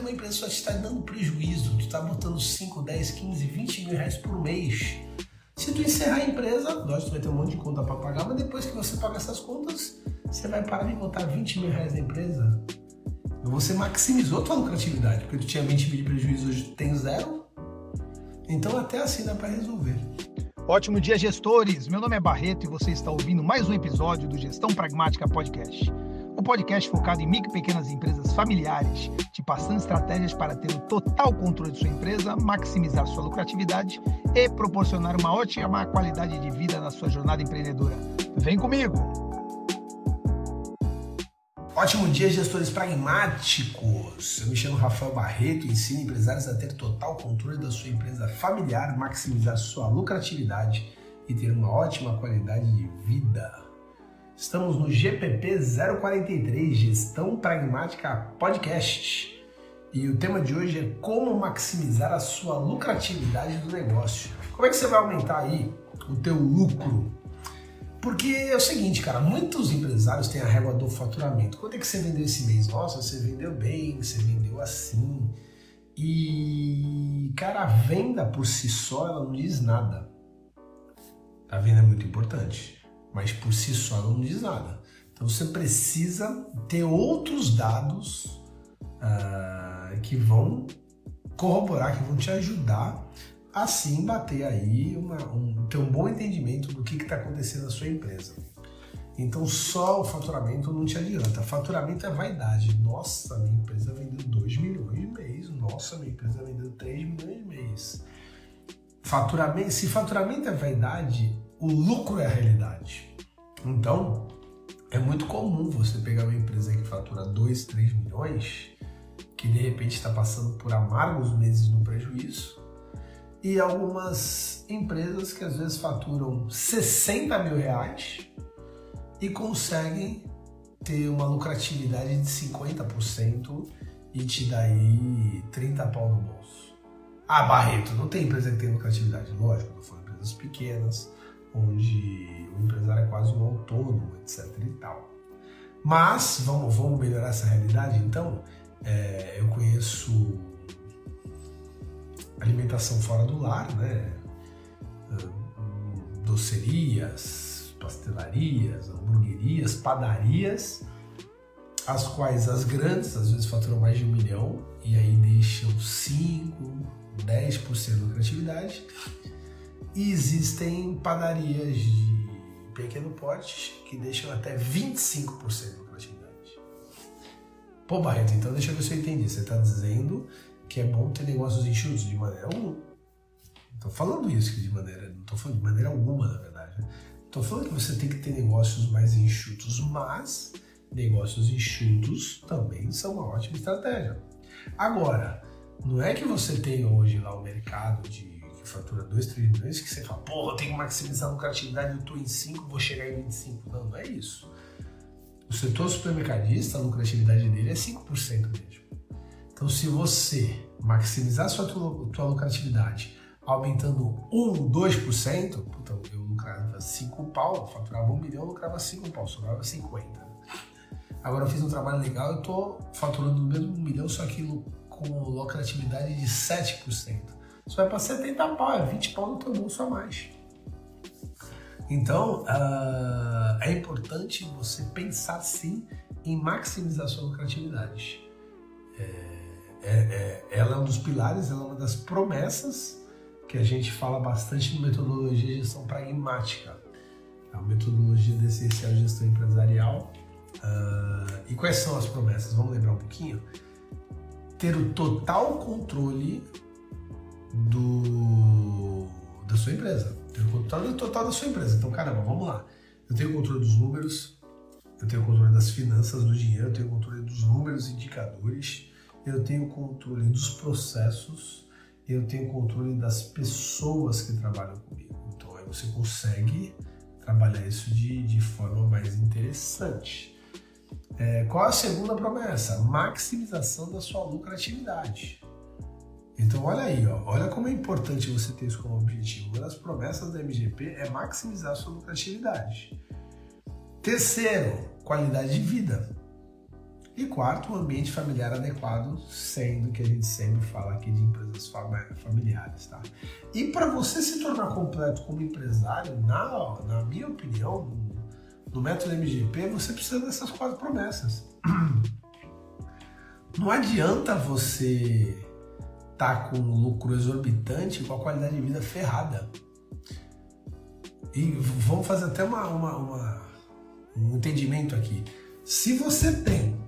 Uma empresa só está dando prejuízo, tu está botando 5, 10, 15, 20 mil reais por mês. Se tu encerrar a empresa, lógico, tu vai ter um monte de conta para pagar, mas depois que você paga essas contas, você vai parar de botar 20 mil reais na empresa. Você maximizou tua lucratividade, porque tu tinha 20 mil de prejuízo, hoje tu tem zero. Então até assim dá para resolver. Ótimo dia, gestores! Meu nome é Barreto e você está ouvindo mais um episódio do Gestão Pragmática Podcast um podcast focado em micro e pequenas empresas familiares, te passando estratégias para ter o total controle de sua empresa, maximizar sua lucratividade e proporcionar uma ótima qualidade de vida na sua jornada empreendedora. Vem comigo! Ótimo dia, gestores pragmáticos! Eu me chamo Rafael Barreto e ensino empresários a ter total controle da sua empresa familiar, maximizar sua lucratividade e ter uma ótima qualidade de vida. Estamos no GPP 043 Gestão Pragmática Podcast. E o tema de hoje é como maximizar a sua lucratividade do negócio. Como é que você vai aumentar aí o teu lucro? Porque é o seguinte, cara, muitos empresários têm a régua do faturamento. Quanto é que você vendeu esse mês? Nossa, você vendeu bem, você vendeu assim. E, cara, a venda por si só, ela não diz nada. A venda é muito importante mas por si só ela não diz nada. Então você precisa ter outros dados uh, que vão corroborar, que vão te ajudar a sim bater aí uma, um, ter um bom entendimento do que está acontecendo na sua empresa. Então só o faturamento não te adianta. Faturamento é vaidade. Nossa, minha empresa vendeu 2 milhões de mês. Nossa, minha empresa vendeu 3 milhões de mês. Faturamento, se faturamento é vaidade, o lucro é a realidade. Então, é muito comum você pegar uma empresa que fatura 2, 3 milhões, que de repente está passando por amargos meses no prejuízo, e algumas empresas que às vezes faturam 60 mil reais e conseguem ter uma lucratividade de 50% e te dá aí 30 pau no bolso. Ah, Barreto, não tem empresa que tem lucratividade. Lógico, foram empresas pequenas, onde o empresário é quase um autônomo, etc. e tal. Mas vamos, vamos melhorar essa realidade então. É, eu conheço alimentação fora do lar, né? Docerias, pastelarias, hamburguerias, padarias, as quais as grandes às vezes faturam mais de um milhão e aí deixam 5, 10% de lucratividade existem padarias de pequeno porte que deixam até 25% de lucratividade. Pô, Barreto, então deixa eu ver se eu entendi. Você está dizendo que é bom ter negócios enxutos de maneira alguma. Estou falando isso de maneira. Não estou falando de maneira alguma, na verdade. Estou falando que você tem que ter negócios mais enxutos, mas negócios enxutos também são uma ótima estratégia. Agora, não é que você tem hoje lá o mercado de que fatura 2, 3 milhões, que você fala, porra, eu tenho que maximizar a lucratividade, eu estou em 5, vou chegar em 25. Não, não é isso. O setor supermercadista, a lucratividade dele é 5% mesmo. Então, se você maximizar a sua tua, lucratividade aumentando 1, 2%, puta, eu lucrava 5 pau, faturava 1 milhão, eu lucrava 5 pau, sobrava 50. Agora eu fiz um trabalho legal, eu estou faturando o mesmo 1 milhão, só que com lucratividade de 7%. Você vai para 70 pau, é 20 pau no teu bolso a mais. Então, uh, é importante você pensar sim em maximizar sua lucratividade. É, é, é, ela é um dos pilares, ela é uma das promessas que a gente fala bastante no metodologia de gestão pragmática. Uma metodologia de essencial gestão empresarial. Uh, e quais são as promessas? Vamos lembrar um pouquinho? Ter o total controle do, da sua empresa. Ter o controle total da sua empresa. Então, caramba, vamos lá. Eu tenho o controle dos números, eu tenho o controle das finanças, do dinheiro, eu tenho o controle dos números, indicadores, eu tenho o controle dos processos, eu tenho o controle das pessoas que trabalham comigo. Então, aí você consegue trabalhar isso de, de forma mais interessante. É, qual a segunda promessa? Maximização da sua lucratividade. Então olha aí, ó, olha como é importante você ter isso como objetivo. Uma das promessas da MGP é maximizar sua lucratividade. Terceiro, qualidade de vida. E quarto, um ambiente familiar adequado, sendo que a gente sempre fala aqui de empresas familiares, tá? E para você se tornar completo como empresário, na, na minha opinião, no, no método MGP, você precisa dessas quatro promessas. Não adianta você tá com um lucro exorbitante com a qualidade de vida ferrada. E vamos fazer até uma, uma, uma um entendimento aqui. Se você tem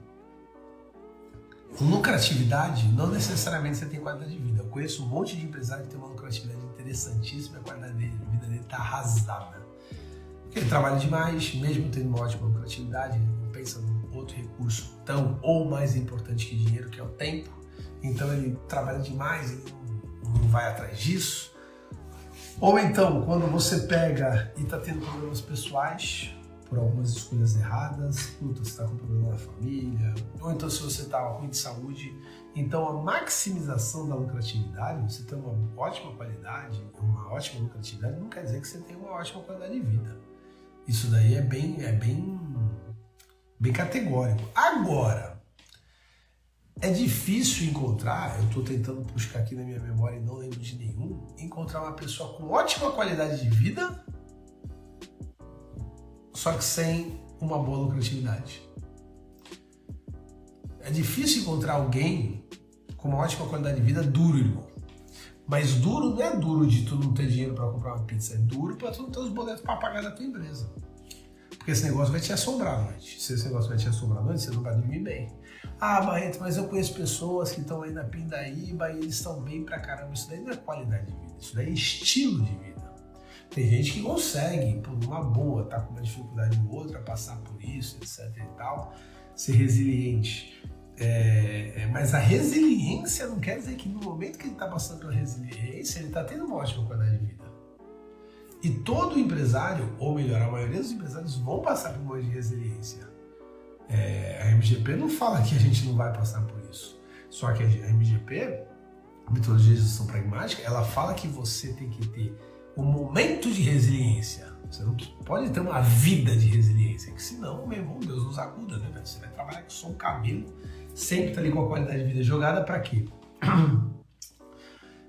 lucratividade, não necessariamente você tem qualidade de vida. Eu conheço um monte de empresário que tem uma lucratividade interessantíssima a qualidade de vida dele está arrasada. Porque ele trabalha demais, mesmo tendo uma ótima lucratividade, ele não pensa em outro recurso tão ou mais importante que dinheiro, que é o tempo. Então ele trabalha demais e não, vai atrás disso. Ou então, quando você pega e está tendo problemas pessoais, por algumas escolhas erradas, puta, você está com problema na família, ou então se você está ruim de saúde. Então a maximização da lucratividade, você ter uma ótima qualidade, uma ótima lucratividade, não quer dizer que você tenha uma ótima qualidade de vida. Isso daí é bem, é bem, bem categórico. Agora, é difícil encontrar, eu estou tentando buscar aqui na minha memória e não lembro de nenhum, encontrar uma pessoa com ótima qualidade de vida só que sem uma boa lucratividade. É difícil encontrar alguém com uma ótima qualidade de vida duro, irmão. Mas duro não é duro de tu não ter dinheiro para comprar uma pizza, é duro para tu não ter os boletos para pagar da tua empresa. Porque esse negócio vai te assombrar à noite. Se esse negócio vai te assombrar à noite, você não vai dormir bem. Ah, Barreto, mas eu conheço pessoas que estão aí na Pindaíba e eles estão bem pra caramba. Isso daí não é qualidade de vida, isso daí é estilo de vida. Tem gente que consegue, por uma boa, tá com uma dificuldade ou outra, passar por isso, etc e tal, ser resiliente. É, é, mas a resiliência não quer dizer que no momento que ele está passando pela resiliência, ele está tendo uma ótima qualidade de vida. E todo empresário, ou melhor, a maioria dos empresários vão passar por um momento de resiliência. É, a MGP não fala que a gente não vai passar por isso. Só que a MGP, a metodologia de gestão pragmática, ela fala que você tem que ter o momento de resiliência. Você não pode ter uma vida de resiliência, que senão, meu irmão, Deus nos acuda, né? Você vai trabalhar com som um cabelo, sempre tá ali com a qualidade de vida jogada para quê?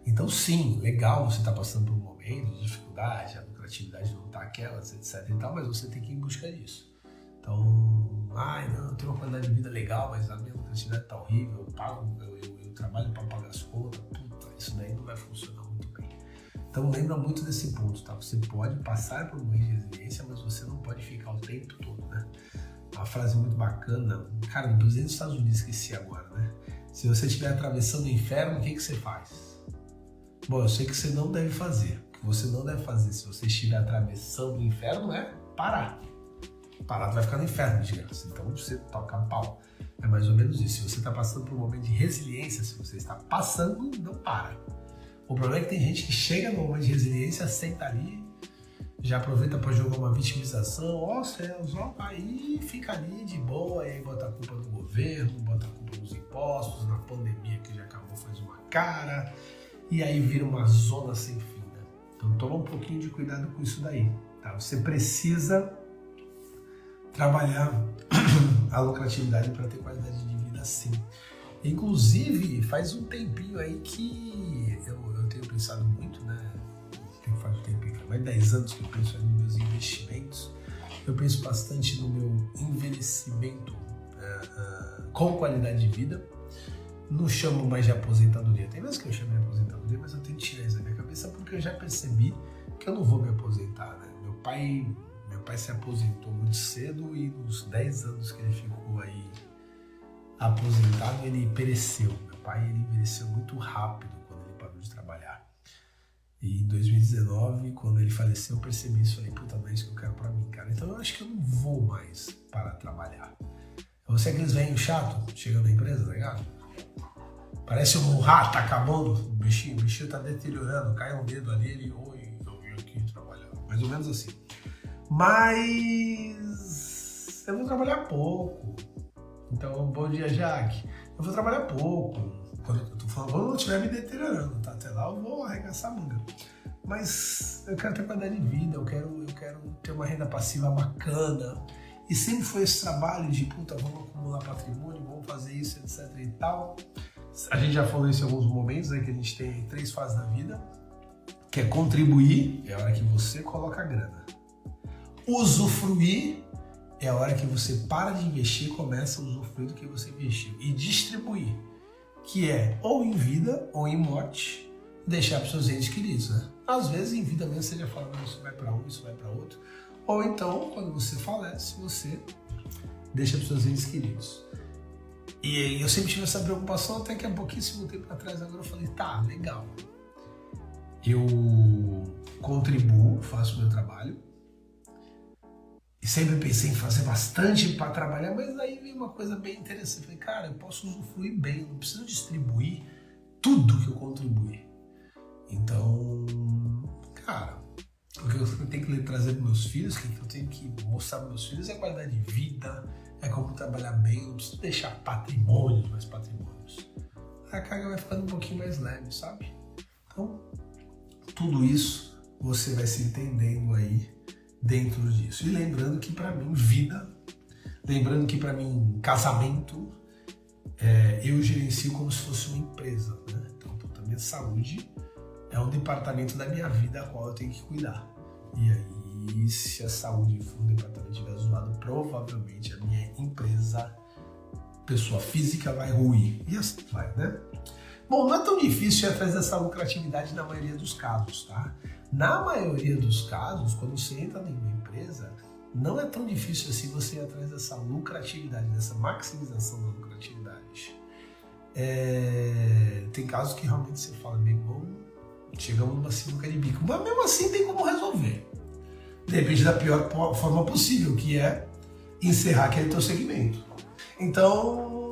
Então, sim, legal você tá passando por um momento de dificuldade, a lucratividade não tá aquelas, etc e tal, mas você tem que ir em busca disso. Então, ai, não, eu tenho uma qualidade de vida legal, mas a minha lucratividade tá horrível, eu pago, eu, eu, eu trabalho para pagar as contas, puta, isso daí não vai funcionar então lembra muito desse ponto, tá? Você pode passar por uma resiliência, mas você não pode ficar o tempo todo, né? Uma frase muito bacana, cara, o presidente dos Estados Unidos esqueci agora, né? Se você estiver atravessando o inferno, o que, que você faz? Bom, eu sei que você não deve fazer. O que você não deve fazer se você estiver atravessando o inferno é parar. Parado vai ficar no inferno de graça. Então você toca pau. É mais ou menos isso. Se você está passando por um momento de resiliência, se você está passando, não para. O problema é que tem gente que chega no momento de resiliência, senta ali, já aproveita para jogar uma vitimização, ó oh, céus, ó, aí fica ali de boa, aí bota a culpa no governo, bota a culpa nos impostos, na pandemia que já acabou faz uma cara, e aí vira uma zona sem fim. Né? Então toma um pouquinho de cuidado com isso daí. Tá? Você precisa trabalhar a lucratividade para ter qualidade de vida sim. Inclusive, faz um tempinho aí que eu, eu tenho pensado muito, né? Tem faz um tempinho, de 10 anos que eu penso nos meus investimentos. Eu penso bastante no meu envelhecimento uh, uh, com qualidade de vida. Não chamo mais de aposentadoria. Tem vezes que eu chamo de aposentadoria, mas eu tenho que tirar isso da minha cabeça porque eu já percebi que eu não vou me aposentar, né? Meu pai, pai se aposentou muito cedo e nos 10 anos que ele ficou aí aposentado, ele pereceu. Meu pai ele envelheceu muito rápido quando ele parou de trabalhar. E em 2019, quando ele faleceu, eu percebi isso aí, puta, não é isso que eu quero pra mim, cara. Então eu acho que eu não vou mais parar de trabalhar. Você é aqueles velhos chato chegando na empresa, tá ligado? Parece um rato tá acabando, o bichinho, o bichinho tá deteriorando, cai um dedo ali, ele, oi, eu vim aqui trabalhar. Mais ou menos assim. Mas eu vou trabalhar pouco então, bom dia, Jaque. Eu vou trabalhar pouco. Quando eu tô falando, quando eu estiver me deteriorando, tá? Até lá eu vou arregaçar a manga. Mas eu quero ter qualidade de vida, eu quero, eu quero ter uma renda passiva bacana. E sempre foi esse trabalho de, puta, vamos acumular patrimônio, vamos fazer isso, etc e tal. A gente já falou isso em alguns momentos, né, que a gente tem três fases da vida, que é contribuir, é a hora que você coloca a grana. Usufruir é a hora que você para de investir e começa a usufruir do que você investiu. E distribuir, que é ou em vida ou em morte, deixar para os seus entes queridos. Né? Às vezes em vida mesmo você já fala, isso vai para um, isso vai para outro. Ou então, quando você falece, você deixa para os seus entes queridos. E eu sempre tive essa preocupação, até que há pouquíssimo tempo atrás, agora eu falei, tá, legal. Eu contribuo, faço o meu trabalho, e sempre pensei em fazer bastante para trabalhar, mas aí veio uma coisa bem interessante. Falei, cara, eu posso usufruir bem, eu não preciso distribuir tudo que eu contribuí. Então, cara, o que eu tenho que trazer para meus filhos, o que eu tenho que mostrar para meus filhos é qualidade de vida, é como trabalhar bem, não preciso deixar patrimônios, mais patrimônios. A carga vai ficando um pouquinho mais leve, sabe? Então, tudo isso você vai se entendendo aí dentro disso. E lembrando que para mim, vida, lembrando que para mim, casamento, é, eu gerencio como se fosse uma empresa. Né? Então, a minha saúde é um departamento da minha vida a qual eu tenho que cuidar. E aí, se a saúde for um departamento estiver zoado, provavelmente a minha empresa, pessoa física, vai ruir. E assim vai, né? Bom, não é tão difícil ir atrás dessa lucratividade na maioria dos casos, tá? Na maioria dos casos, quando você entra em uma empresa, não é tão difícil assim você ir atrás dessa lucratividade, dessa maximização da lucratividade. É... Tem casos que realmente você fala, bem bom, chegamos numa sinuca de bico, mas mesmo assim tem como resolver. Depende da pior forma possível, que é encerrar aquele teu segmento. Então,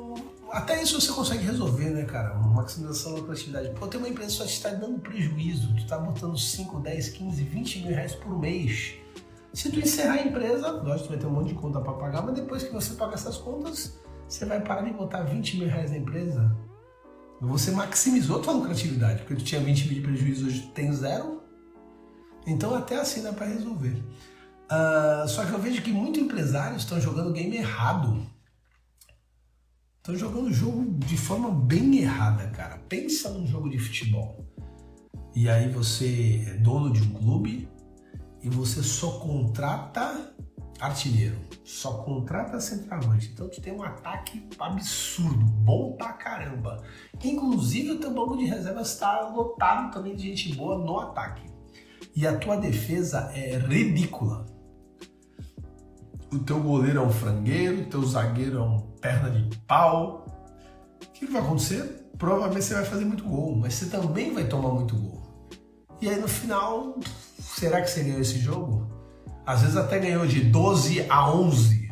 até isso você consegue resolver, né, cara? Uma maximização da lucratividade. Pô, tem uma empresa que só te está dando prejuízo, tu está botando 5, 10, 15, 20 mil reais por mês. Se tu encerrar a empresa, lógico, tu vai ter um monte de conta para pagar, mas depois que você pagar essas contas, você vai parar de botar 20 mil reais na empresa. Você maximizou tua lucratividade, porque tu tinha 20 mil de prejuízo, hoje tem zero. Então até assim dá para resolver. Uh, só que eu vejo que muitos empresários estão jogando o game errado. Estão jogando o jogo de forma bem errada, cara. Pensa num jogo de futebol. E aí você é dono de um clube e você só contrata artilheiro, só contrata centroavante. Então tu tem um ataque absurdo, bom pra caramba. Inclusive o teu banco de reservas está lotado também de gente boa no ataque. E a tua defesa é ridícula o teu goleiro é um frangueiro, o teu zagueiro é um perna de pau. O que, vai acontecer? Provavelmente você vai fazer muito gol, mas você também vai tomar muito gol. E aí no final, será que você ganhou esse jogo? Às vezes até ganhou de 12 a 11.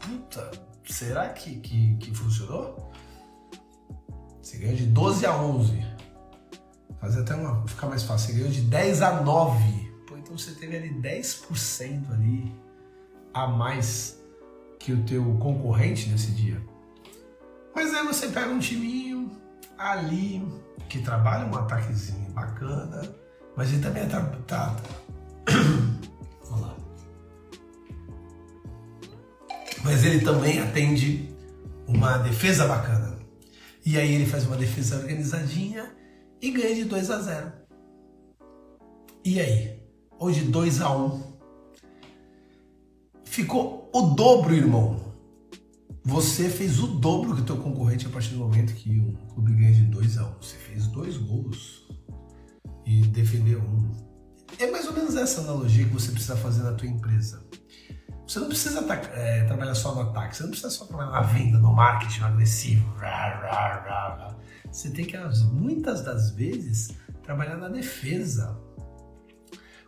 Puta, será que, que, que funcionou? Você ganhou de 12 a 11. Fazer até uma, ficar mais fácil. Você ganhou de 10 a 9. Pô, então você teve ali 10% ali a mais que o teu concorrente nesse dia. Mas aí você pega um timinho ali que trabalha um ataquezinho bacana, mas ele também tá, tá lá. Mas ele também atende uma defesa bacana. E aí ele faz uma defesa organizadinha e ganha de 2 a 0. E aí? Ou de 2 a 1. Um ficou o dobro, irmão. Você fez o dobro que o teu concorrente a partir do momento que um clube ganha de 2 a 1 um. Você fez dois gols e defendeu um. É mais ou menos essa analogia que você precisa fazer na tua empresa. Você não precisa é, trabalhar só no ataque, você não precisa só trabalhar na venda, no marketing agressivo. Você tem que, muitas das vezes, trabalhar na defesa.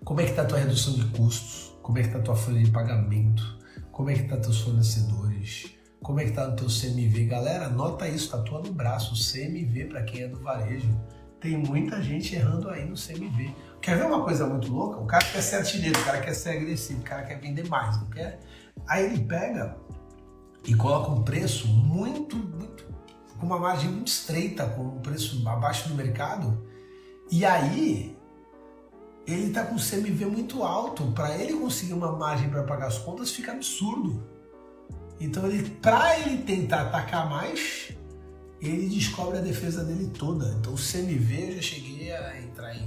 Como é que está a tua redução de custos? Como é que está a tua folha de pagamento? Como é que tá teus fornecedores? Como é que tá o teu CMV? Galera, nota isso, tatua no braço, CMV para quem é do varejo. Tem muita gente errando aí no CMV. Quer ver uma coisa muito louca? O cara quer ser artilheiro, o cara quer ser agressivo, o cara quer vender mais, não quer? Aí ele pega e coloca um preço muito, muito, com uma margem muito estreita, com um preço abaixo do mercado. E aí ele está com o CMV muito alto. Para ele conseguir uma margem para pagar as contas fica absurdo. Então, ele, para ele tentar atacar mais, ele descobre a defesa dele toda. Então, o CMV, eu já cheguei a entrar em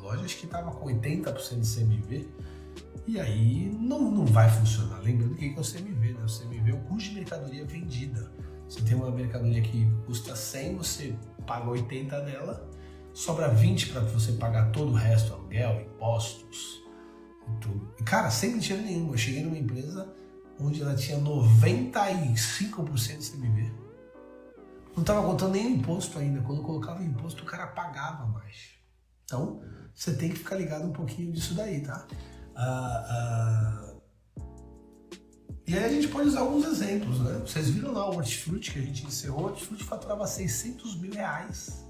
lojas que tava com 80% de CMV. E aí não, não vai funcionar. Lembrando que é o CMV, né? O CMV é o custo de mercadoria vendida. Você tem uma mercadoria que custa 100, você paga 80 dela, sobra 20 para você pagar todo o resto, aluguel, impostos e tudo. E, cara, sem mentira nenhuma, eu cheguei numa empresa onde ela tinha 95% de CMV. Não estava contando nem imposto ainda. Quando colocava imposto, o cara pagava mais. Então, você tem que ficar ligado um pouquinho disso daí, tá? Ah, ah, e aí a gente pode usar alguns exemplos, né? Vocês viram lá o Hortifruti que a gente encerrou, o Hortifruti faturava 600 mil reais.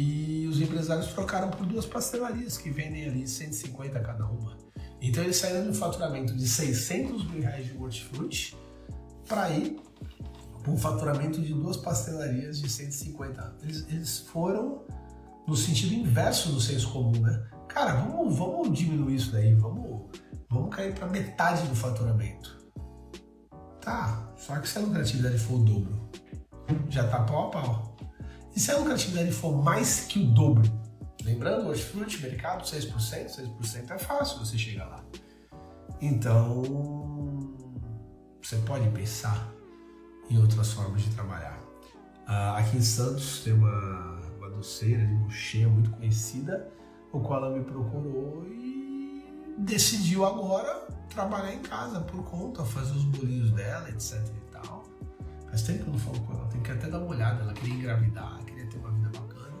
E os empresários trocaram por duas pastelarias que vendem ali 150 cada uma. Então eles saíram de um faturamento de 600 mil reais de Hortifruti para ir para um faturamento de duas pastelarias de 150. Eles, eles foram no sentido inverso do senso comum, né? Cara, vamos, vamos diminuir isso daí, vamos, vamos cair para metade do faturamento. Tá, só que se a lucratividade for o dobro, já tá pau a pau. E se a lucratividade for mais que o dobro? Lembrando, hortifruti, mercado, 6%, 6% é fácil você chegar lá. Então, você pode pensar em outras formas de trabalhar. Uh, aqui em Santos tem uma, uma doceira de mocheia muito conhecida o qual ela me procurou e decidiu agora trabalhar em casa por conta, fazer os bolinhos dela, etc. Faz tempo que eu não falo com ela, tem que até dar uma olhada, ela queria engravidar, queria ter uma vida bacana.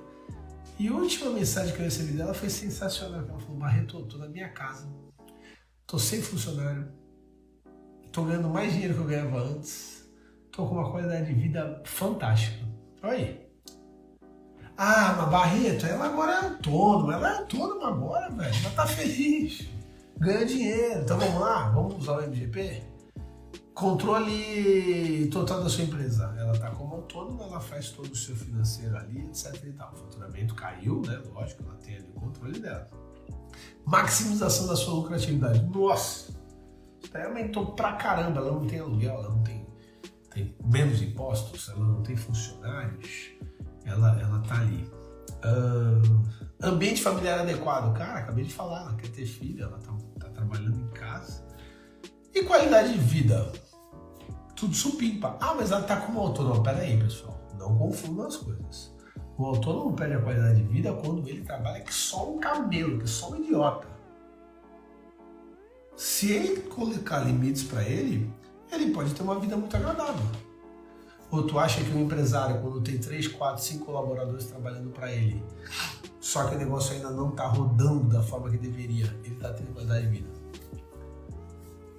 E a última mensagem que eu recebi dela foi sensacional, ela falou, Barreto, tô na minha casa, tô sem funcionário, tô ganhando mais dinheiro que eu ganhava antes, tô com uma qualidade de vida fantástica. Olha aí, ah, mas Barreto, ela agora é autônoma. Ela é autônoma agora, velho. Ela tá feliz. Ganha dinheiro. Então vamos lá, vamos usar o MGP? Controle total da sua empresa. Ela tá como autônoma, ela faz todo o seu financeiro ali, etc e tal. O faturamento caiu, né? Lógico, ela tem ali o controle dela. Maximização da sua lucratividade. Nossa! Isso aumentou pra caramba. Ela não tem aluguel, ela não tem, tem menos impostos, ela não tem funcionários ela, ela tá ali. Uh, ambiente familiar adequado. Cara, acabei de falar, ela quer ter filho, ela tá, tá trabalhando em casa. E qualidade de vida? Tudo supimpa. Ah, mas ela tá como autônomo. Pera aí, pessoal. Não confundam as coisas. O autônomo perde a qualidade de vida quando ele trabalha que só um camelo, que só um idiota. Se ele colocar limites para ele, ele pode ter uma vida muito agradável. Ou tu acha que um empresário, quando tem 3, 4, 5 colaboradores trabalhando para ele, só que o negócio ainda não está rodando da forma que deveria, ele está tendo qualidade de vida?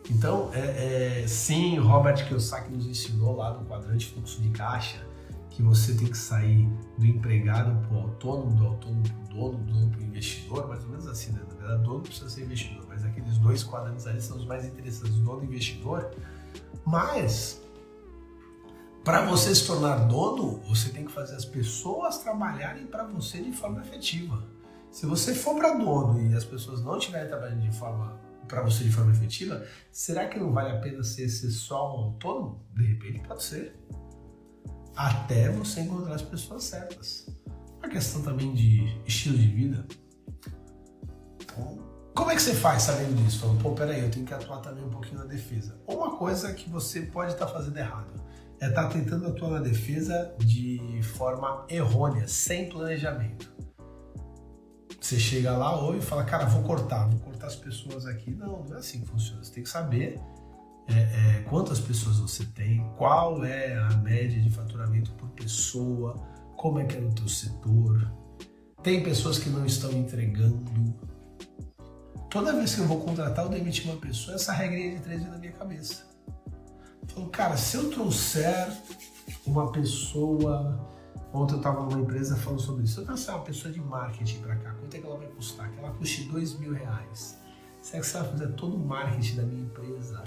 Então, é, é, sim, Robert Kiyosaki nos ensinou lá no quadrante fluxo de caixa que você tem que sair do empregado para o autônomo, do autônomo para o dono, do dono para o investidor, mais ou menos assim, né? Na verdade, dono precisa ser investidor, mas aqueles dois quadrantes ali são os mais interessantes, dono e investidor. Mas para você se tornar dono, você tem que fazer as pessoas trabalharem para você de forma efetiva. Se você for para dono e as pessoas não estiverem trabalhando de forma para você de forma efetiva, será que não vale a pena ser, ser só um autônomo? De repente pode ser. Até você encontrar as pessoas certas. Uma questão também de estilo de vida. Então, como é que você faz sabendo disso? Falando, pô, peraí, eu tenho que atuar também um pouquinho na defesa. Uma coisa que você pode estar tá fazendo errado é estar tá tentando atuar na defesa de forma errônea, sem planejamento. Você chega lá ou e fala, cara, vou cortar, vou cortar as pessoas aqui. Não, não é assim que funciona. Você tem que saber é, é, quantas pessoas você tem, qual é a média de faturamento por pessoa, como é que é no teu setor. Tem pessoas que não estão entregando. Toda vez que eu vou contratar ou demitir uma pessoa, essa regrinha de três vem na minha cabeça. Falou, cara, se eu trouxer uma pessoa. Ontem eu estava numa empresa falando sobre isso. Eu trouxer uma pessoa de marketing para cá, quanto é que ela vai custar? Que ela custe dois mil reais. Será que se ela fizer todo o marketing da minha empresa,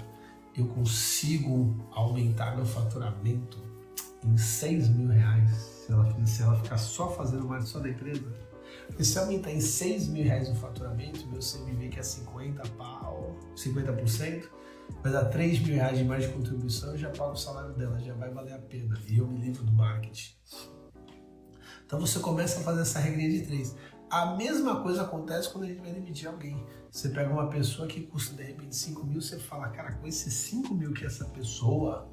eu consigo aumentar meu faturamento em seis mil reais? Se ela, se ela ficar só fazendo marketing só da empresa? Porque se aumentar em seis mil reais o faturamento, meu CMV que é 50 pau, 50%, vai dar 3 mil reais de mais de contribuição, eu já pago o salário dela, já vai valer a pena. E eu me livro do marketing. Então você começa a fazer essa regrinha de três. A mesma coisa acontece quando a gente vai demitir alguém. Você pega uma pessoa que custa de repente 5 mil, você fala, cara, com esses 5 mil que essa pessoa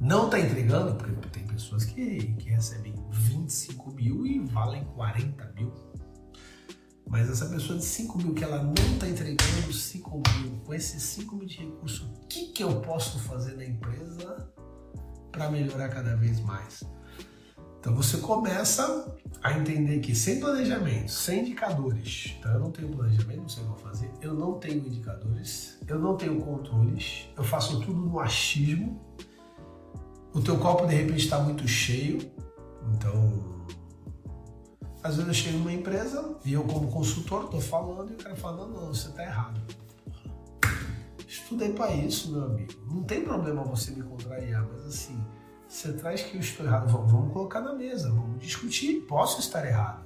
não está entregando, porque tem pessoas que, que recebem 25 mil e valem 40 mil. Mas essa pessoa de 5 mil que ela não está entregando 5 mil, com esses 5 mil de recurso, o que, que eu posso fazer na empresa para melhorar cada vez mais? Então você começa a entender que sem planejamento, sem indicadores, então eu não tenho planejamento, não sei o que vou fazer, eu não tenho indicadores, eu não tenho controles, eu faço tudo no achismo, o teu copo de repente está muito cheio, então às vezes eu chego numa empresa e eu, como consultor, estou falando e o cara fala: não, não, você está errado. Estudei para isso, meu amigo. Não tem problema você me contrariar, mas assim, você traz que eu estou errado. Vamos, vamos colocar na mesa, vamos discutir. Posso estar errado,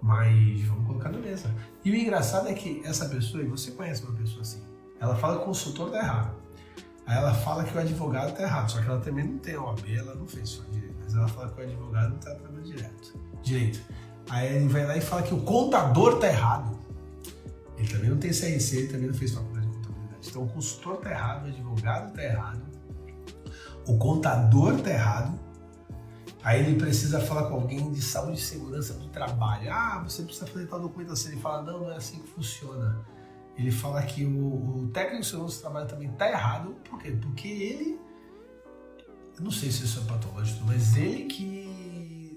mas vamos colocar na mesa. E o engraçado é que essa pessoa, e você conhece uma pessoa assim, ela fala que o consultor está errado. Aí ela fala que o advogado está errado, só que ela também não tem OAB, ela não fez só direito, mas ela fala que o advogado não está trabalhando direto direito. Aí ele vai lá e fala que o contador tá errado. Ele também não tem CRC, ele também não fez faculdade de contabilidade. Então o consultor tá errado, o advogado tá errado, o contador tá errado. Aí ele precisa falar com alguém de saúde e segurança do trabalho. Ah, você precisa fazer tal documentação. Ele fala, não, não é assim que funciona. Ele fala que o, o técnico de segurança do trabalho também tá errado. Por quê? Porque ele, eu não sei se isso é patológico, mas ele que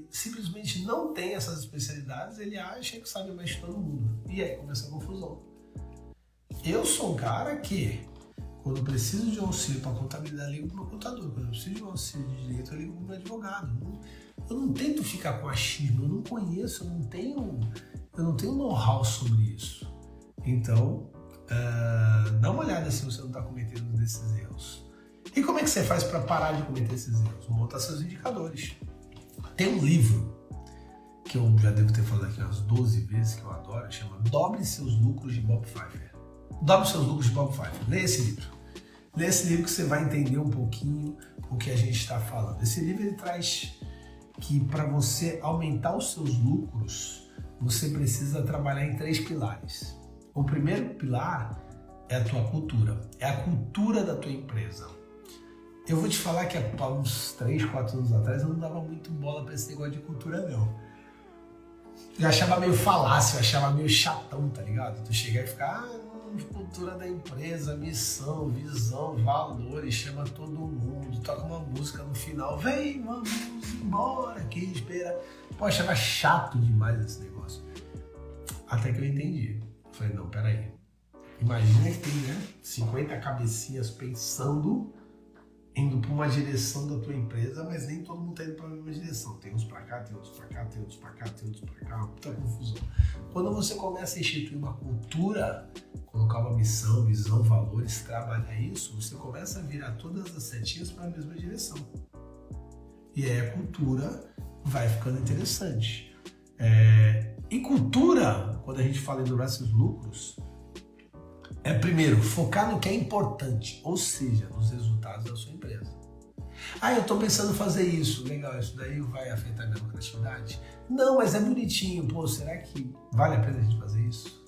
simplesmente não tem essas especialidades, ele acha que sabe mais que todo mundo. E aí começa a confusão. Eu sou um cara que, quando preciso de um auxílio para contabilidade, ligo para meu contador. Quando eu preciso de um auxílio de direito, eu ligo para meu advogado. Eu não tento ficar com achismo, eu não conheço, eu não tenho, eu não tenho know-how sobre isso. Então, uh, dá uma olhada se você não está cometendo desses erros. E como é que você faz para parar de cometer esses erros? Monta seus indicadores. Tem um livro que eu já devo ter falado aqui umas 12 vezes que eu adoro, chama Dobre seus lucros de Bob Pfeiffer. Dobre seus lucros de Bob Pfeiffer. Lê esse livro. Lê esse livro que você vai entender um pouquinho o que a gente está falando. Esse livro ele traz que para você aumentar os seus lucros, você precisa trabalhar em três pilares. O primeiro pilar é a tua cultura, é a cultura da tua empresa. Eu vou te falar que há uns 3, 4 anos atrás eu não dava muito bola para esse negócio de cultura, não. Eu achava meio falácio, eu achava meio chatão, tá ligado? Tu chegar e ficar, ah, cultura da empresa, missão, visão, valores, chama todo mundo, toca uma música no final, vem, vamos embora, quem espera. Pô, achava chato demais esse negócio. Até que eu entendi. falei, não, peraí. Imagina que tem, né, 50 cabecinhas pensando indo para uma direção da tua empresa, mas nem todo mundo está indo para a mesma direção. Tem uns para cá, tem outros para cá, tem outros para cá, tem outros para cá, muita confusão. Quando você começa a instituir uma cultura, colocar uma missão, visão, valores, trabalhar isso, você começa a virar todas as setinhas para a mesma direção. E aí a cultura vai ficando interessante. É... E cultura, quando a gente fala em seus lucros, é primeiro focar no que é importante, ou seja, nos resultados da sua empresa. Ah, eu estou pensando em fazer isso. Legal, isso daí vai afetar minha lucratividade? Não, mas é bonitinho. Pô, será que vale a pena a gente fazer isso?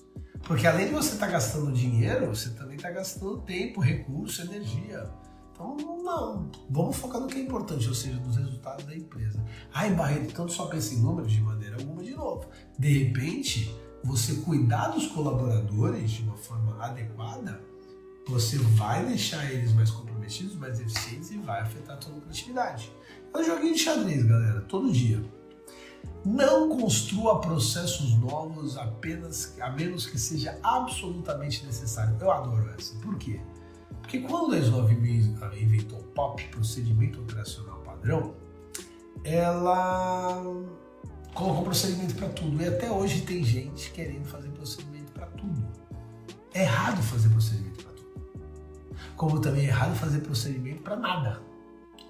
Porque além de você estar tá gastando dinheiro, você também está gastando tempo, recurso, energia. Então, não. Vamos focar no que é importante, ou seja, nos resultados da empresa. Ai, Barreto, tanto só pensa em números de maneira alguma de novo. De repente, você cuidar dos colaboradores de uma forma adequada, você vai deixar eles mais comprometidos, mais eficientes e vai afetar a sua lucratividade. É um joguinho de xadrez, galera, todo dia. Não construa processos novos apenas a menos que seja absolutamente necessário. Eu adoro essa. Por quê? Porque quando a Snove inventou o POP, procedimento operacional padrão, ela colocou procedimento para tudo. E até hoje tem gente querendo fazer procedimento para tudo. É errado fazer procedimento para tudo. Como também é errado fazer procedimento para nada.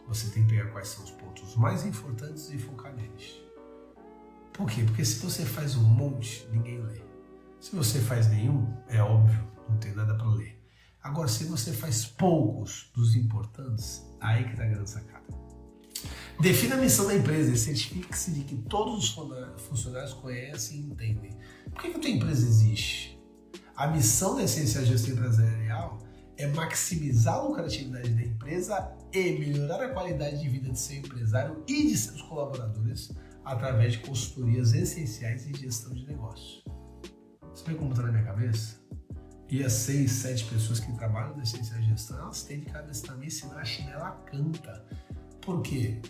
Você tem que pegar quais são os pontos mais importantes e focar neles. Por quê? Porque se você faz um monte, ninguém lê. Se você faz nenhum, é óbvio, não tem nada para ler. Agora, se você faz poucos dos importantes, aí que está a grande sacada. Defina a missão da empresa e certifique-se de que todos os funcionários conhecem e entendem. Por que, que a tua empresa existe? A missão da Essência Gestão Empresarial é maximizar a lucratividade da empresa e melhorar a qualidade de vida de seu empresário e de seus colaboradores através de consultorias essenciais em gestão de negócio. Você vê como está na minha cabeça? E as seis, sete pessoas que trabalham na essência de gestão, elas têm de cabeça também, senão a chinela canta. Por quê?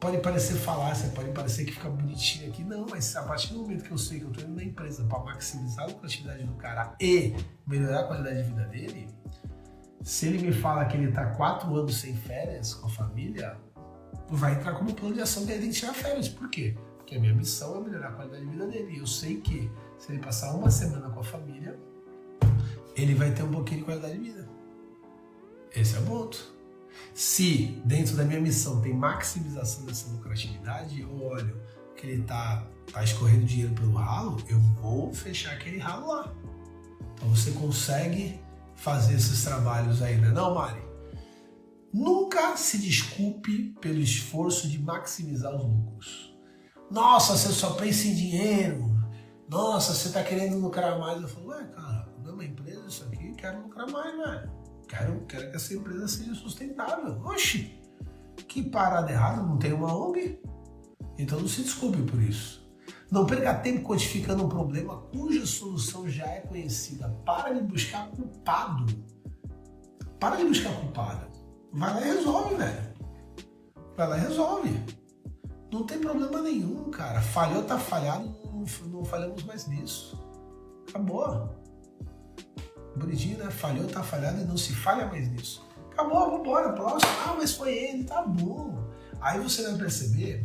Pode parecer falácia, pode parecer que fica bonitinho aqui, não, mas a partir do momento que eu sei que eu estou indo na empresa para maximizar a lucratividade do cara e melhorar a qualidade de vida dele, se ele me fala que ele está quatro anos sem férias com a família, vai entrar como plano de ação que ele tem que tirar férias. Por quê? Porque a minha missão é melhorar a qualidade de vida dele. E eu sei que se ele passar uma semana com a família, ele vai ter um pouquinho de qualidade de vida. Esse é o ponto. Se dentro da minha missão tem maximização dessa lucratividade, eu olho que ele está tá escorrendo dinheiro pelo ralo, eu vou fechar aquele ralo lá. Então você consegue fazer esses trabalhos aí, né? Não, Mari? Nunca se desculpe pelo esforço de maximizar os lucros. Nossa, você só pensa em dinheiro. Nossa, você está querendo lucrar mais. Eu falo, ué, cara, é uma empresa isso aqui, quero lucrar mais, velho. Quero, quero que essa empresa seja sustentável. Oxi, que parada errada, não tem uma ONG? Então não se desculpe por isso. Não perca tempo codificando um problema cuja solução já é conhecida. Para de buscar culpado. Para de buscar culpado. Vai lá e resolve, velho. Vai lá e resolve. Não tem problema nenhum, cara. Falhou, tá falhado, não, não falhamos mais nisso. Acabou. Né? Falhou, tá falhado e não se falha mais nisso. Acabou, vambora, próximo. Ah, mas foi ele, tá bom. Aí você vai perceber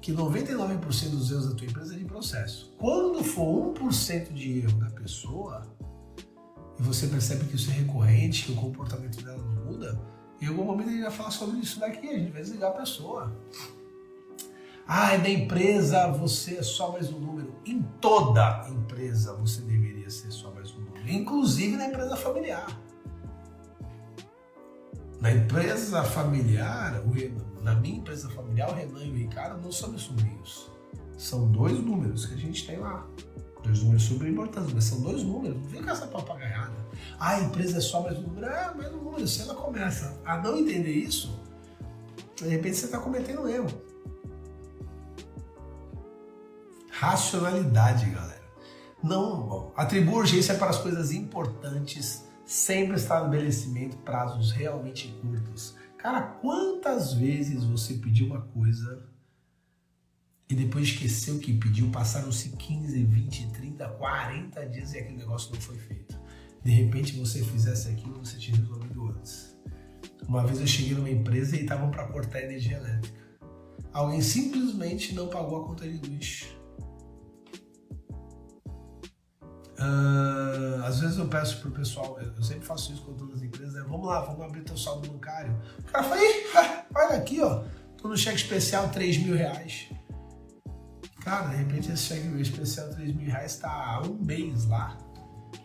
que 99% dos erros da tua empresa é de processo. Quando for 1% de erro da pessoa, e você percebe que isso é recorrente, que o comportamento dela não muda, em algum momento gente vai falar sobre isso daqui, a gente vai desligar a pessoa. Ah, é da empresa, você é só mais um número. Em toda empresa você deveria ser só inclusive na empresa familiar. Na empresa familiar, na minha empresa familiar, o Renan e o Ricardo não são meus sobrinhos. São dois números que a gente tem lá. Dois números super importantes, mas são dois números. Não vem com essa papagaiada. Ah, a empresa é só mais um número. É, mais um número. Se ela começa a não entender isso, de repente você está cometendo um erro. Racionalidade, galera. Não atribua urgência para as coisas importantes, sempre estabelecimento prazos realmente curtos. Cara, quantas vezes você pediu uma coisa e depois esqueceu que pediu, passaram-se 15, 20, 30, 40 dias e aquele negócio não foi feito. De repente você fizesse aquilo, você tinha resolvido antes. Uma vez eu cheguei numa empresa e estavam para cortar energia elétrica. Alguém simplesmente não pagou a conta de luz. Uh, às vezes eu peço pro pessoal, eu sempre faço isso com todas as empresas, né? vamos lá, vamos abrir teu saldo bancário. O cara fala, olha aqui, ó, tô no cheque especial 3 mil reais. Cara, de repente esse cheque especial 3 mil reais tá há um mês lá,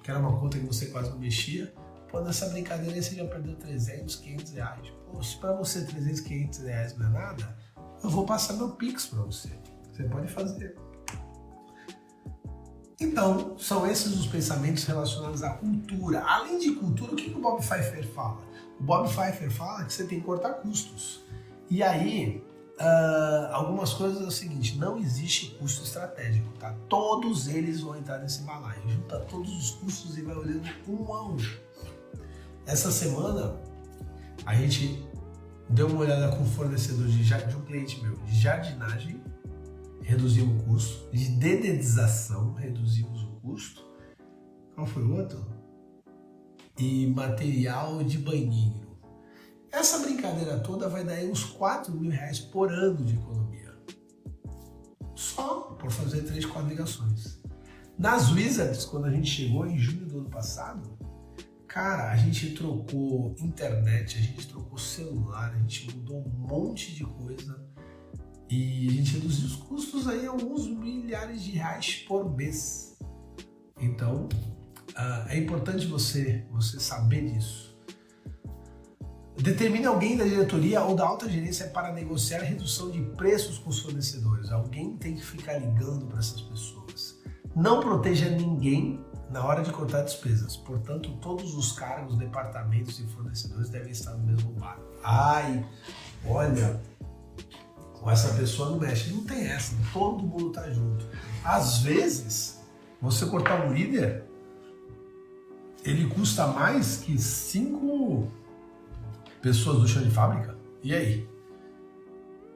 que era uma conta que você quase não mexia. Pô, nessa brincadeira aí você já perdeu 300, 500 reais. Pô, se pra você 300, 500 reais não é nada, eu vou passar meu Pix pra você. Você pode fazer. Então, são esses os pensamentos relacionados à cultura. Além de cultura, o que, o Bob Pfeiffer fala? O Bob Pfeiffer fala que você tem que cortar custos. E aí, uh, algumas coisas é o seguinte: não existe custo estratégico, tá? Todos eles vão entrar nesse balaio. Junta todos os custos e vai olhando um a um. Essa semana, a gente deu uma olhada com o fornecedor de, de um cliente meu de jardinagem reduzimos o custo. De dedetização, reduzimos o custo. Qual foi o outro? E material de banheiro. Essa brincadeira toda vai dar uns 4 mil reais por ano de economia. Só por fazer 3, 4 ligações. Nas Wizards, quando a gente chegou em junho do ano passado, cara, a gente trocou internet, a gente trocou celular, a gente mudou um monte de coisa e a gente reduziu os custos aí a alguns milhares de reais por mês. Então, uh, é importante você, você saber disso. Determine alguém da diretoria ou da alta gerência para negociar redução de preços com os fornecedores. Alguém tem que ficar ligando para essas pessoas. Não proteja ninguém na hora de cortar despesas. Portanto, todos os cargos, departamentos e fornecedores devem estar no mesmo barco. Ai, olha, com essa pessoa não mexe. Não tem essa, todo mundo está junto. Às vezes, você cortar um líder, ele custa mais que cinco pessoas do chão de fábrica. E aí?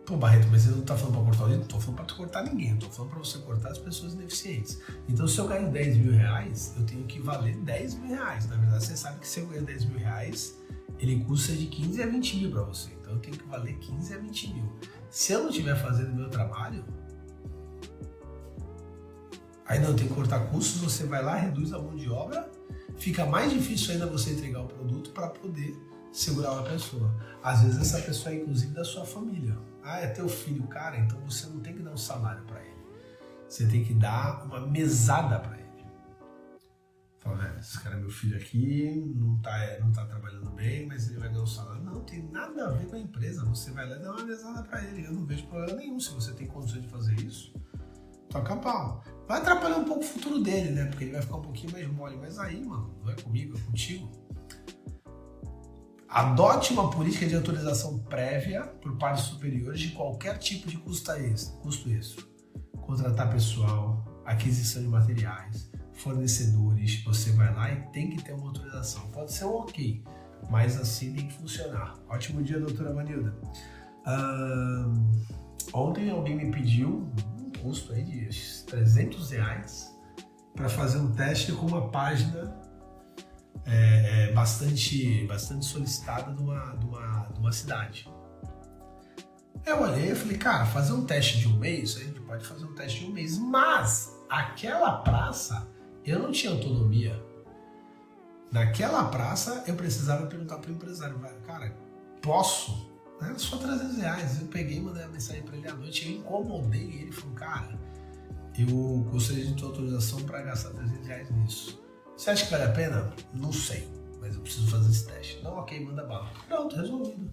Pô, Barreto, mas você não tá falando pra cortar o líder? Não tô falando pra cortar ninguém, eu tô falando pra você cortar as pessoas ineficientes. Então, se eu ganho 10 mil reais, eu tenho que valer 10 mil reais. Na verdade, você sabe que se eu ganho 10 mil reais, ele custa de 15 a 20 mil pra você. Então, eu tenho que valer 15 a 20 mil. Se eu não estiver fazendo o meu trabalho, aí não, tem que cortar custos, você vai lá, reduz a mão de obra, fica mais difícil ainda você entregar o produto para poder segurar uma pessoa. Às vezes essa pessoa é inclusive da sua família. Ah, é teu filho, cara, então você não tem que dar um salário para ele. Você tem que dar uma mesada para. Fala, velho, esse cara é meu filho aqui, não tá, não tá trabalhando bem, mas ele vai ganhar um salário. Não, tem nada a ver com a empresa. Você vai lá e dá uma mesada para ele. Eu não vejo problema nenhum se você tem condições de fazer isso. Toca pau. Vai atrapalhar um pouco o futuro dele, né? Porque ele vai ficar um pouquinho mais mole. Mas aí, mano, não é comigo, é contigo. Adote uma política de autorização prévia por partes superiores de qualquer tipo de custo extra, custo extra. Contratar pessoal, aquisição de materiais, fornecedores, você vai lá e tem que ter uma autorização. Pode ser um ok, mas assim tem que funcionar. Ótimo dia, doutora Manilda. Uh, ontem alguém me pediu um custo aí de 300 reais para fazer um teste com uma página é, é bastante, bastante solicitada de uma, de, uma, de uma cidade. Eu olhei e falei, cara, fazer um teste de um mês, a gente pode fazer um teste de um mês, mas aquela praça eu não tinha autonomia. Naquela praça eu precisava perguntar para o empresário, cara, posso? Era só 300 reais. Eu peguei e mandei a mensagem para ele à noite, eu incomodei ele, falou, cara, eu gostaria de tua autorização para gastar 300 reais nisso. Você acha que vale a pena? Não sei, mas eu preciso fazer esse teste. Não, ok, manda bala. Pronto, resolvido.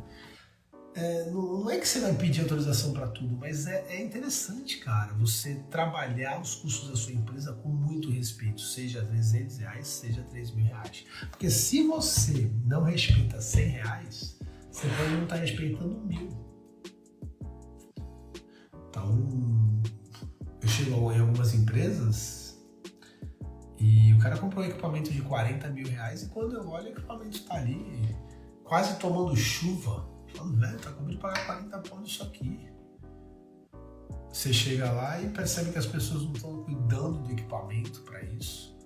É, não, não, é que você vai pedir autorização para tudo, mas é, é, interessante, cara, você trabalhar os custos da sua empresa com muito respeito, seja 300 reais, seja 3 mil reais. Porque se você não respeita 100 reais, você pode não estar tá respeitando mil. Então, eu chego em algumas empresas e o cara comprou um equipamento de 40 mil reais e quando eu olho o equipamento está ali quase tomando chuva. Falando, velho, tá comigo pagar 40 pau nisso aqui. Você chega lá e percebe que as pessoas não estão cuidando do equipamento para isso.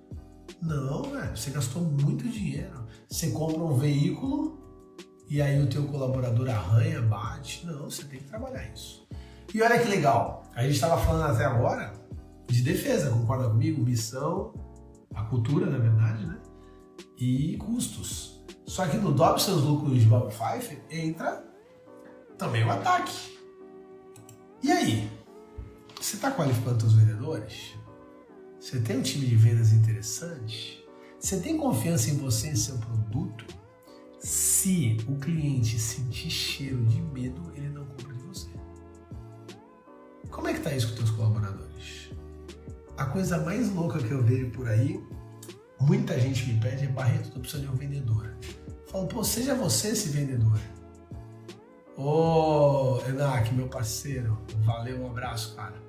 Não, velho, você gastou muito dinheiro. Você compra um veículo e aí o teu colaborador arranha, bate. Não, você tem que trabalhar isso. E olha que legal, a gente estava falando até agora de defesa, concorda comigo? Missão, a cultura, na verdade, né? E custos. Só que no Dobre Seus Lucros de Bob Pfeiffer entra também o ataque. E aí? Você está qualificando os vendedores? Você tem um time de vendas interessante? Você tem confiança em você e seu produto? Se o cliente sentir cheiro de medo, ele não compra de você. Como é que tá isso com teus colaboradores? A coisa mais louca que eu vejo por aí, muita gente me pede é Barreto, tô precisando de um vendedor. Falo, pô, seja você esse vendedor. Ô, Enak, meu parceiro, valeu, um abraço, cara.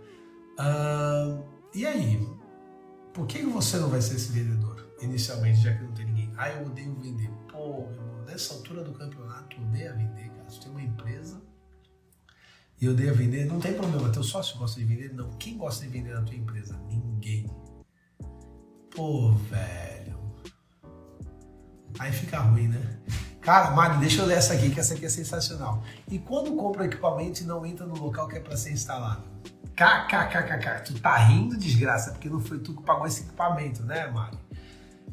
E aí, por que você não vai ser esse vendedor inicialmente, já que não tem ninguém? Ah, eu odeio vender. Pô, meu irmão, nessa altura do campeonato, odeia vender, cara. Você tem uma empresa e odeia vender, não tem problema. Teu sócio gosta de vender? Não. Quem gosta de vender na tua empresa? Ninguém. Pô, velho. Aí fica ruim, né? Cara, Mário, deixa eu ler essa aqui, que essa aqui é sensacional. E quando compra equipamento e não entra no local que é para ser instalado? KKKKK, tu tá rindo, desgraça, porque não foi tu que pagou esse equipamento, né, Mário?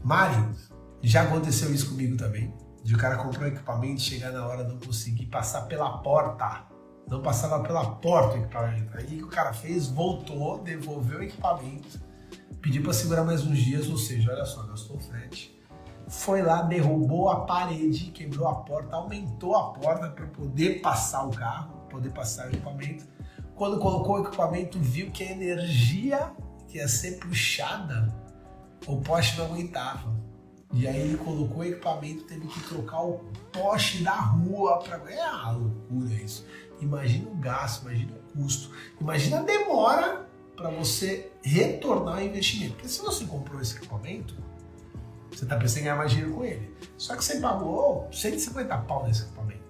Mário, já aconteceu isso comigo também. De o cara comprar o equipamento, chegar na hora não conseguir passar pela porta não passava pela porta o equipamento. Aí o cara fez? Voltou, devolveu o equipamento, pediu para segurar mais uns dias, ou seja, olha só, gastou frete. Foi lá, derrubou a parede, quebrou a porta, aumentou a porta para poder passar o carro, poder passar o equipamento. Quando colocou o equipamento, viu que a energia que ia ser puxada, o poste não aguentava. E aí ele colocou o equipamento, teve que trocar o poste da rua para. É uma loucura isso. Imagina o gasto, imagina o custo, imagina a demora para você retornar o investimento. Porque se você comprou esse equipamento, você está pensando em ganhar mais dinheiro com ele. Só que você pagou 150 pau nesse equipamento.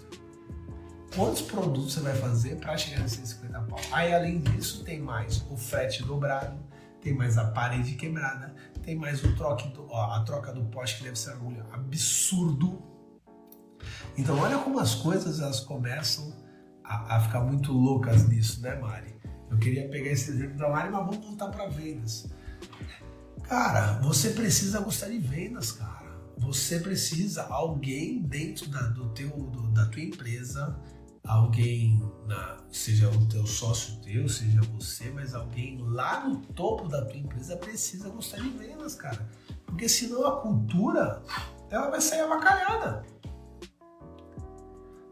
Quantos produtos você vai fazer para chegar nesse 150 pau? Aí, além disso, tem mais o frete dobrado, tem mais a parede quebrada, tem mais o troque do, ó, a troca do poste que deve ser um absurdo. Então, olha como as coisas elas começam a, a ficar muito loucas nisso, né, Mari? Eu queria pegar esse exemplo da Mari, mas vamos voltar para vendas. Cara, você precisa gostar de vendas, cara. Você precisa alguém dentro da, do teu, do, da tua empresa, alguém, na, seja o teu sócio teu, seja você, mas alguém lá no topo da tua empresa precisa gostar de vendas, cara. Porque senão a cultura ela vai sair avacalhada.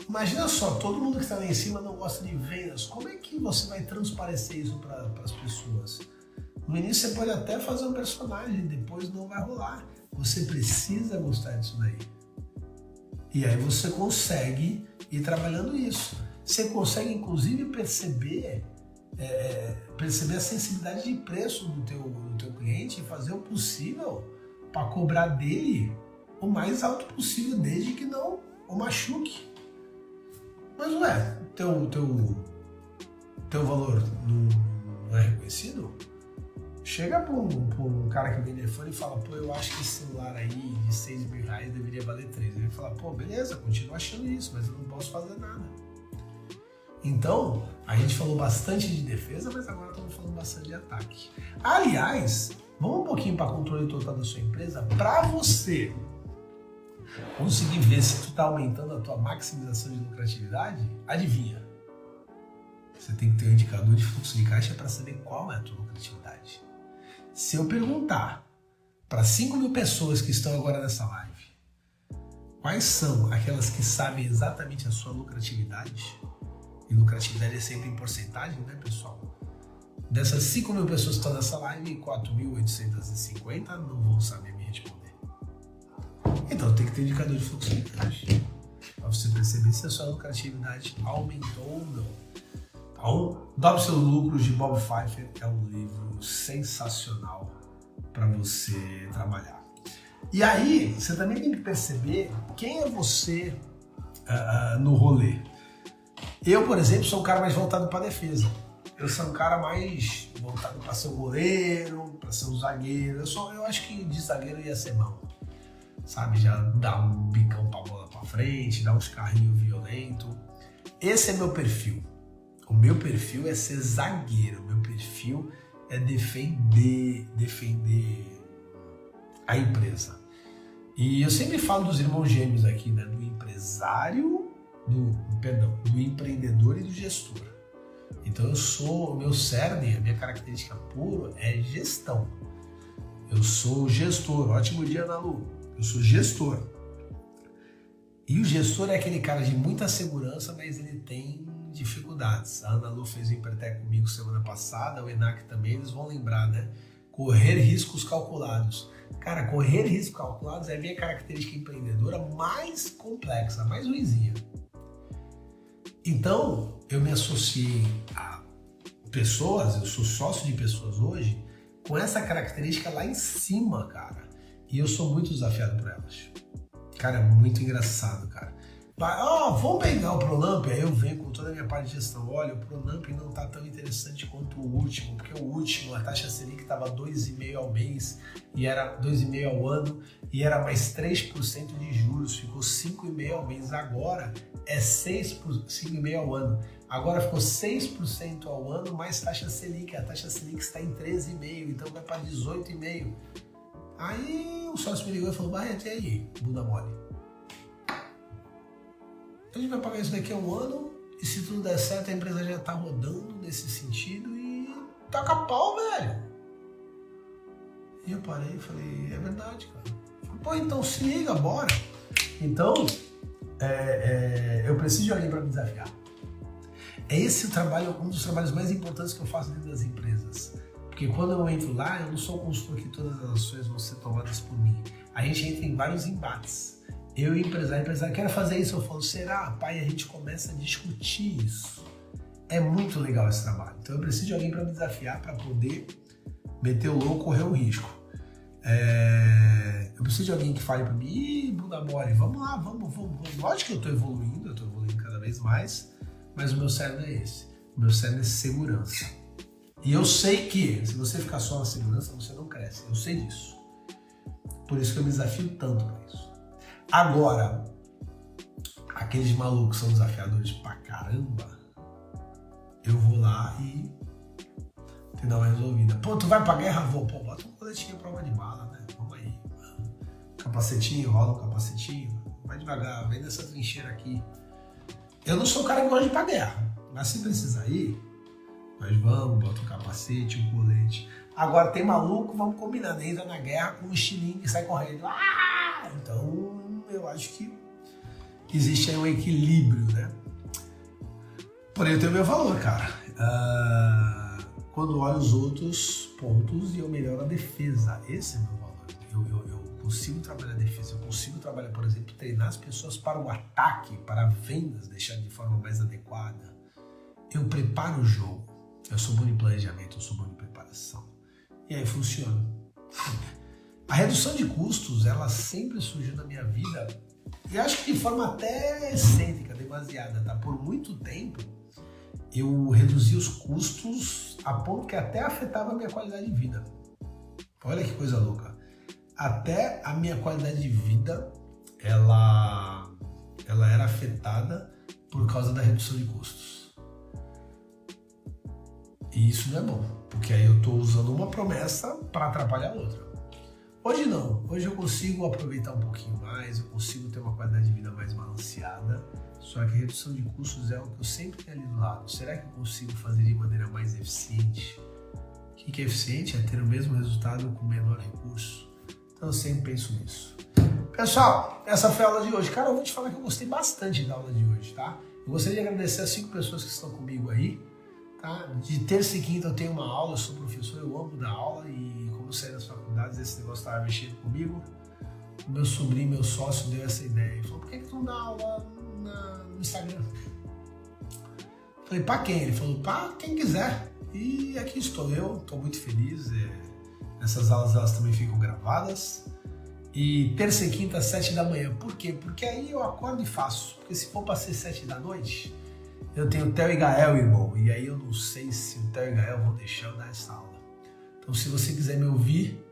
Imagina só, todo mundo que está lá em cima não gosta de vendas. Como é que você vai transparecer isso para as pessoas? No início você pode até fazer um personagem, depois não vai rolar. Você precisa gostar disso daí. E aí você consegue ir trabalhando isso. Você consegue inclusive perceber é, é perceber a sensibilidade de preço do teu, do teu cliente e fazer o possível para cobrar dele o mais alto possível, desde que não o machuque. Mas ué, teu, teu, teu valor não, é reconhecido? Chega para um, um, cara que vende iPhone e fala, pô, eu acho que esse celular aí de 6 mil reais deveria valer 3. Ele fala, pô, beleza, continuo achando isso, mas eu não posso fazer nada. Então, a gente falou bastante de defesa, mas agora estamos falando bastante de ataque. Aliás, vamos um pouquinho para controle total da sua empresa para você conseguir ver se tu está aumentando a tua maximização de lucratividade, adivinha? Você tem que ter um indicador de fluxo de caixa para saber qual é a tua lucratividade. Se eu perguntar para 5 mil pessoas que estão agora nessa live, quais são aquelas que sabem exatamente a sua lucratividade, e lucratividade é sempre em porcentagem, né, pessoal? Dessas 5 mil pessoas que estão nessa live, 4.850 não vão saber. Então tem que ter indicador de fluxo de caixa. Para você perceber se a sua lucratividade aumentou ou não. Então, Dobre seus lucros de Bob Pfeiffer é um livro sensacional para você trabalhar. E aí, você também tem que perceber quem é você uh, no rolê. Eu, por exemplo, sou um cara mais voltado para defesa. Eu sou um cara mais voltado para ser um goleiro, para ser um zagueiro. Eu, sou, eu acho que de zagueiro ia ser bom sabe? Já dá um bicão pra bola pra frente, dá uns carrinhos violentos. Esse é meu perfil. O meu perfil é ser zagueiro, o meu perfil é defender, defender a empresa. E eu sempre falo dos irmãos gêmeos aqui, né? Do empresário, do, perdão, do empreendedor e do gestor. Então eu sou, o meu cerne, a minha característica pura é gestão. Eu sou gestor. Ótimo dia, Nalu. Eu sou gestor. E o gestor é aquele cara de muita segurança, mas ele tem dificuldades. A Ana Lu fez o Empertec comigo semana passada, o Enac também, eles vão lembrar, né? Correr riscos calculados. Cara, correr riscos calculados é a minha característica empreendedora mais complexa, mais ruizinha. Então, eu me associei a pessoas, eu sou sócio de pessoas hoje, com essa característica lá em cima, cara. E eu sou muito desafiado por elas. Cara, é muito engraçado, cara. Ó, oh, vamos pegar o Pronamp, aí eu venho com toda a minha parte de gestão. Olha, o Pronamp não está tão interessante quanto o último, porque o último, a taxa Selic estava 2,5% ao mês, e era 2,5% ao ano, e era mais 3% de juros, ficou 5,5% ao mês. Agora é 5,5% ao ano. Agora ficou 6% ao ano mais taxa Selic. A taxa Selic está em 13,5%, então vai para 18,5%. Aí o sócio me ligou e falou, Barreto, e aí, bunda mole? A gente vai pagar isso daqui a um ano e se tudo der certo a empresa já tá rodando nesse sentido e taca pau, velho. E eu parei e falei, é verdade, cara. Pô, então se liga, bora. Então, é, é, eu preciso de alguém para me desafiar. É esse o trabalho, um dos trabalhos mais importantes que eu faço dentro das empresas. Porque quando eu entro lá, eu não sou consultor que todas as ações vão ser tomadas por mim. A gente entra em vários embates. Eu empresário, empresário, quero fazer isso. Eu falo, será? Pai, a gente começa a discutir isso. É muito legal esse trabalho. Então eu preciso de alguém para me desafiar, para poder meter o louco, correr o risco. É... Eu preciso de alguém que fale para mim, Ih, bunda mole, vamos lá, vamos, vamos, vamos. Lógico que eu estou evoluindo, eu estou evoluindo cada vez mais, mas o meu cérebro é esse. O meu cérebro é segurança. E eu sei que se você ficar só na segurança, você não cresce. Eu sei disso. Por isso que eu me desafio tanto para isso. Agora, aqueles malucos são desafiadores pra caramba, eu vou lá e te dar uma resolvida. Pô, tu vai pra guerra? Vou. Pô, bota um coletinho prova de bala, né? Vamos aí. Capacetinho, rola um capacetinho. Vai devagar, vem dessa trincheira aqui. Eu não sou o cara que gosta de ir pra guerra, mas se precisar ir, nós vamos, bota um capacete, um colete. Agora tem maluco, vamos combinar, né? entra na guerra com um estilingue e sai correndo. Ah! Então eu acho que existe aí um equilíbrio, né? Porém, eu tenho meu valor, cara. Uh, quando olho os outros pontos eu melhoro a defesa. Esse é meu valor. Eu, eu, eu, consigo trabalhar a defesa, eu consigo trabalhar, por exemplo, treinar as pessoas para o ataque, para vendas, deixar de forma mais adequada. Eu preparo o jogo. Eu sou bom em planejamento, eu sou bom em preparação. E aí funciona. A redução de custos, ela sempre surgiu na minha vida e acho que de forma até excêntrica, demasiada, tá? Por muito tempo eu reduzi os custos a ponto que até afetava a minha qualidade de vida. Olha que coisa louca. Até a minha qualidade de vida, ela, ela era afetada por causa da redução de custos. E isso não é bom, porque aí eu estou usando uma promessa para atrapalhar a outra. Hoje não. Hoje eu consigo aproveitar um pouquinho mais, eu consigo ter uma qualidade de vida mais balanceada. Só que redução de custos é o que eu sempre tenho ali do lado. Será que eu consigo fazer de maneira mais eficiente? O que é eficiente? É ter o mesmo resultado com menor recurso. Então eu sempre penso nisso. Pessoal, essa foi a aula de hoje. Cara, eu vou te falar que eu gostei bastante da aula de hoje, tá? Eu gostaria de agradecer as cinco pessoas que estão comigo aí. Tá? De terça e quinta eu tenho uma aula, eu sou professor, eu amo dar aula e como saí das faculdades, esse negócio estava mexendo comigo. O meu sobrinho, meu sócio, deu essa ideia. Ele falou, por que, que tu não dá aula na, no Instagram? Falei, pra quem? Ele falou, pra quem quiser. E aqui estou eu, estou muito feliz. É, essas aulas elas também ficam gravadas. E terça e quinta, sete da manhã. Por quê? Porque aí eu acordo e faço. Porque se for para ser sete da noite, eu tenho Theo e Gael, irmão, e aí eu não sei se o Theo e Gael vão deixar eu dar essa aula. Então, se você quiser me ouvir,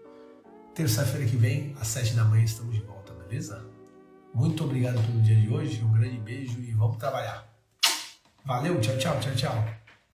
terça-feira que vem, às sete da manhã, estamos de volta, beleza? Muito obrigado pelo dia de hoje, um grande beijo e vamos trabalhar. Valeu, tchau, tchau, tchau, tchau.